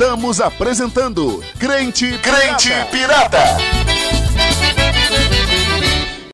Estamos apresentando Crente Crente Pirata.